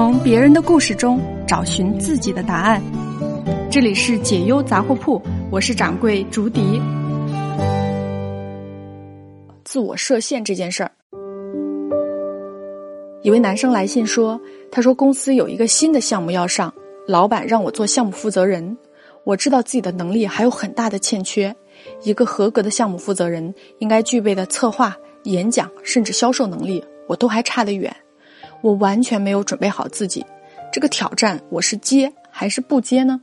从别人的故事中找寻自己的答案。这里是解忧杂货铺，我是掌柜竹笛。自我设限这件事儿，一位男生来信说：“他说公司有一个新的项目要上，老板让我做项目负责人。我知道自己的能力还有很大的欠缺。一个合格的项目负责人应该具备的策划、演讲甚至销售能力，我都还差得远。”我完全没有准备好自己，这个挑战我是接还是不接呢？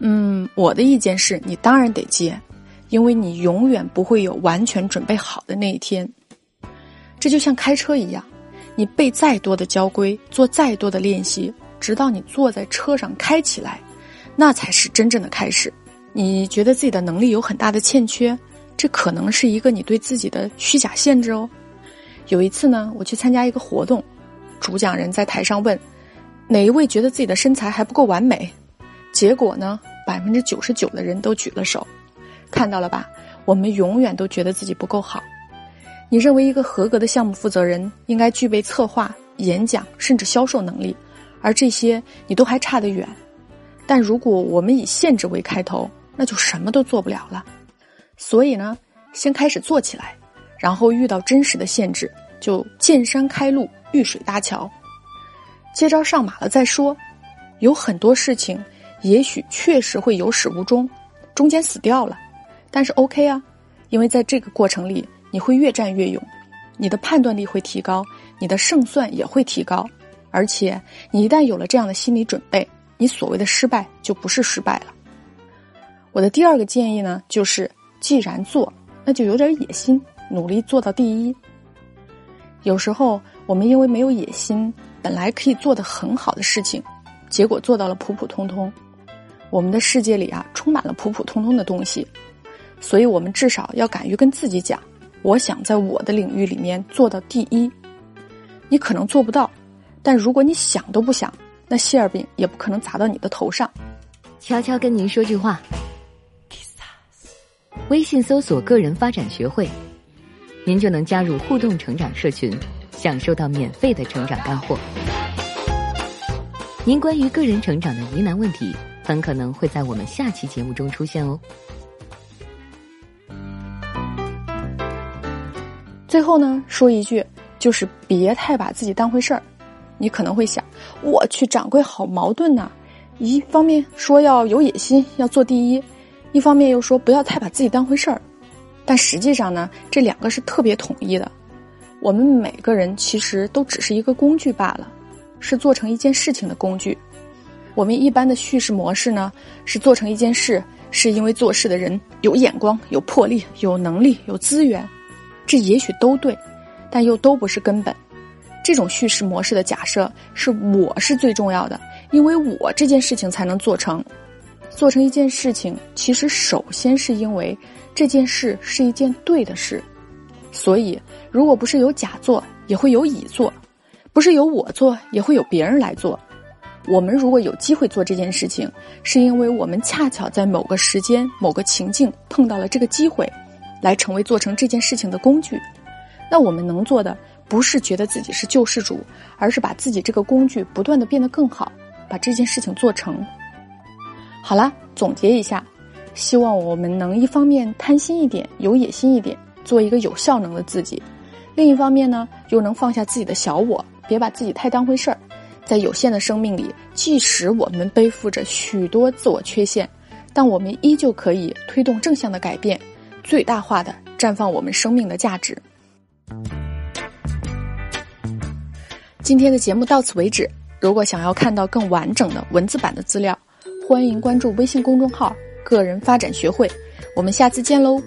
嗯，我的意见是你当然得接，因为你永远不会有完全准备好的那一天。这就像开车一样，你背再多的交规，做再多的练习，直到你坐在车上开起来，那才是真正的开始。你觉得自己的能力有很大的欠缺，这可能是一个你对自己的虚假限制哦。有一次呢，我去参加一个活动，主讲人在台上问哪一位觉得自己的身材还不够完美，结果呢，百分之九十九的人都举了手。看到了吧？我们永远都觉得自己不够好。你认为一个合格的项目负责人应该具备策划、演讲甚至销售能力，而这些你都还差得远。但如果我们以限制为开头，那就什么都做不了了。所以呢，先开始做起来。然后遇到真实的限制，就见山开路，遇水搭桥，接招上马了再说。有很多事情，也许确实会有始无终，中间死掉了，但是 OK 啊，因为在这个过程里，你会越战越勇，你的判断力会提高，你的胜算也会提高，而且你一旦有了这样的心理准备，你所谓的失败就不是失败了。我的第二个建议呢，就是既然做，那就有点野心。努力做到第一。有时候我们因为没有野心，本来可以做的很好的事情，结果做到了普普通通。我们的世界里啊，充满了普普通通的东西，所以我们至少要敢于跟自己讲：我想在我的领域里面做到第一。你可能做不到，但如果你想都不想，那馅儿饼也不可能砸到你的头上。悄悄跟您说句话：微信搜索“个人发展学会”。您就能加入互动成长社群，享受到免费的成长干货。您关于个人成长的疑难问题，很可能会在我们下期节目中出现哦。最后呢，说一句，就是别太把自己当回事儿。你可能会想，我去掌柜好矛盾呐，一方面说要有野心，要做第一，一方面又说不要太把自己当回事儿。但实际上呢，这两个是特别统一的。我们每个人其实都只是一个工具罢了，是做成一件事情的工具。我们一般的叙事模式呢，是做成一件事，是因为做事的人有眼光、有魄力、有能力、有资源。这也许都对，但又都不是根本。这种叙事模式的假设是我是最重要的，因为我这件事情才能做成。做成一件事情，其实首先是因为。这件事是一件对的事，所以如果不是有甲做，也会有乙做；不是由我做，也会有别人来做。我们如果有机会做这件事情，是因为我们恰巧在某个时间、某个情境碰到了这个机会，来成为做成这件事情的工具。那我们能做的，不是觉得自己是救世主，而是把自己这个工具不断的变得更好，把这件事情做成。好了，总结一下。希望我们能一方面贪心一点，有野心一点，做一个有效能的自己；另一方面呢，又能放下自己的小我，别把自己太当回事儿。在有限的生命里，即使我们背负着许多自我缺陷，但我们依旧可以推动正向的改变，最大化的绽放我们生命的价值。今天的节目到此为止。如果想要看到更完整的文字版的资料，欢迎关注微信公众号。个人发展学会，我们下次见喽。